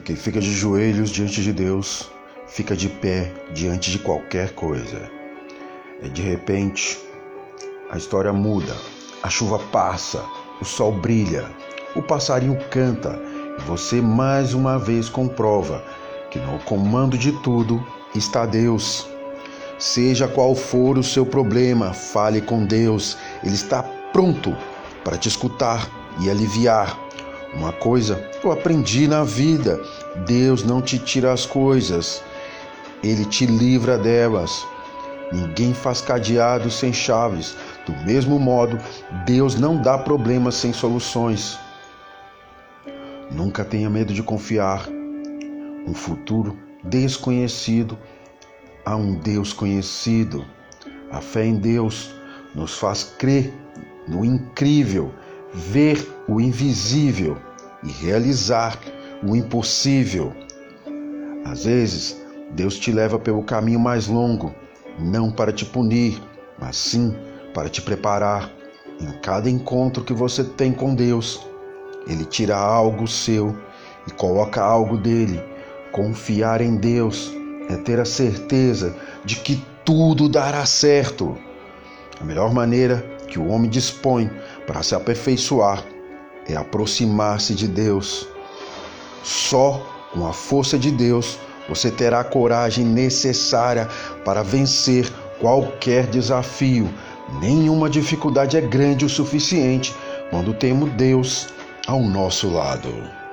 Quem fica de joelhos diante de Deus, fica de pé diante de qualquer coisa. E de repente, a história muda, a chuva passa, o sol brilha, o passarinho canta e você mais uma vez comprova que no comando de tudo está Deus. Seja qual for o seu problema, fale com Deus, Ele está pronto para te escutar e aliviar. Uma coisa eu aprendi na vida: Deus não te tira as coisas, Ele te livra delas. Ninguém faz cadeado sem chaves. Do mesmo modo, Deus não dá problemas sem soluções. Nunca tenha medo de confiar. Um futuro desconhecido a um Deus conhecido. A fé em Deus nos faz crer no incrível, ver o invisível e realizar o impossível. Às vezes, Deus te leva pelo caminho mais longo, não para te punir, mas sim para te preparar. Em cada encontro que você tem com Deus, Ele tira algo seu e coloca algo dele. Confiar em Deus é ter a certeza de que tudo dará certo. A melhor maneira que o homem dispõe para se aperfeiçoar é aproximar-se de Deus. Só com a força de Deus você terá a coragem necessária para vencer qualquer desafio. Nenhuma dificuldade é grande o suficiente quando temos Deus ao nosso lado.